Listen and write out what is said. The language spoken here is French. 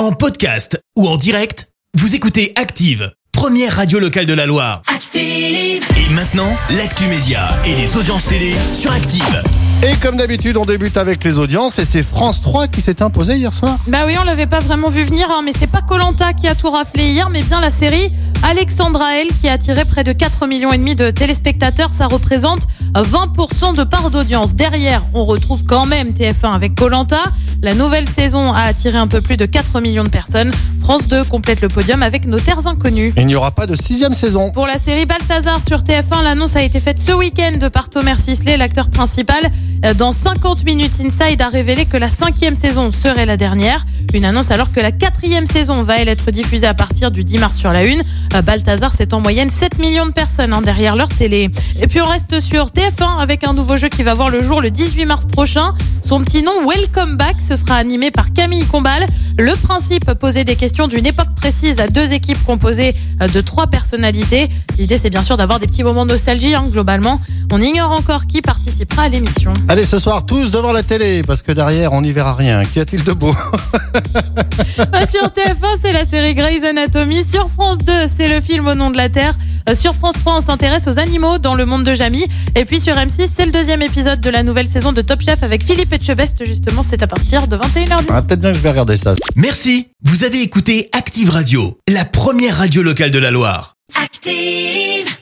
En podcast ou en direct, vous écoutez Active, première radio locale de la Loire. Active. Et maintenant, l'actu média et les audiences télé sur Active. Et comme d'habitude, on débute avec les audiences et c'est France 3 qui s'est imposé hier soir. Bah oui, on l'avait pas vraiment vu venir, hein, mais c'est pas Colanta qui a tout raflé hier, mais bien la série Alexandra L qui a attiré près de 4 millions et demi de téléspectateurs. Ça représente 20% de part d'audience. Derrière, on retrouve quand même TF1 avec Colanta. La nouvelle saison a attiré un peu plus de 4 millions de personnes. France 2 complète le podium avec Nos Terres Inconnues. Il n'y aura pas de sixième saison. Pour la série Balthazar sur TF1, l'annonce a été faite ce week-end par Thomas Sisley, l'acteur principal. Euh, Dans 50 minutes, Inside a révélé que la cinquième saison serait la dernière. Une annonce alors que la quatrième saison va elle être diffusée à partir du 10 mars sur la une. Euh, Balthazar, c'est en moyenne 7 millions de personnes hein, derrière leur télé. Et puis on reste sur TF1 avec un nouveau jeu qui va voir le jour le 18 mars prochain. Son petit nom, Welcome Back, ce sera animé par Camille Combal. Le principe, poser des questions d'une époque précise à deux équipes composées euh, de trois personnalités. L'idée, c'est bien sûr d'avoir des petits moments de nostalgie, hein, globalement. On ignore encore qui participera à l'émission. Allez, ce soir, tous devant la télé, parce que derrière, on n'y verra rien. Qu'y a-t-il de beau Sur TF1, c'est la série Grey's Anatomy. Sur France 2, c'est le film Au nom de la Terre. Euh, Sur France 3, on s'intéresse aux animaux dans le monde de Jamie. Et puis sur M6, c'est le deuxième épisode de la nouvelle saison de Top Chef avec Philippe Etchebest. Justement, c'est à partir de 21h10. Ah, Peut-être bien que je vais regarder ça. Merci, vous avez écouté Active Radio, la première radio locale de la Loire. Active.